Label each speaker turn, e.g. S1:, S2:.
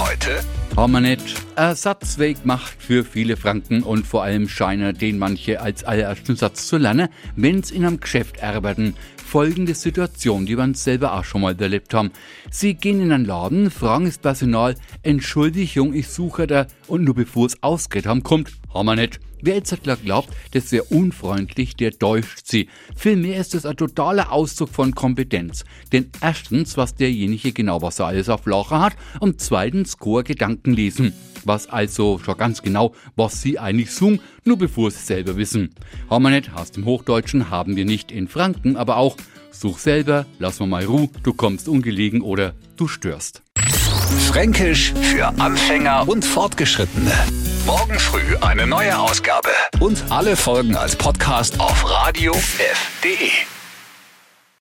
S1: Heute
S2: haben wir nicht. Ersatzweg macht für viele Franken und vor allem Scheiner, den manche als allerersten Satz zu lernen, wenn's in einem Geschäft arbeiten. Folgende Situation, die wir selber auch schon mal erlebt haben. Sie gehen in einen Laden, fragen das Personal, Entschuldigung, ich suche da, und nur bevor es ausgeht haben, kommt, haben wir. Wer jetzt glaubt, das wäre unfreundlich, der täuscht sie. Vielmehr ist es ein totaler Ausdruck von Kompetenz. Denn erstens, was derjenige genau was er alles auf Lacher hat und zweitens, Chor Gedanken lesen. Was also schon ganz genau, was sie eigentlich suchen, nur bevor sie selber wissen. Haben wir nicht, aus dem Hochdeutschen haben wir nicht in Franken, aber auch such selber, lass mal mal Ruhe, du kommst ungelegen oder du störst.
S1: Fränkisch für Anfänger und Fortgeschrittene. Morgen früh eine neue Ausgabe. Und alle Folgen als Podcast auf radiof.de.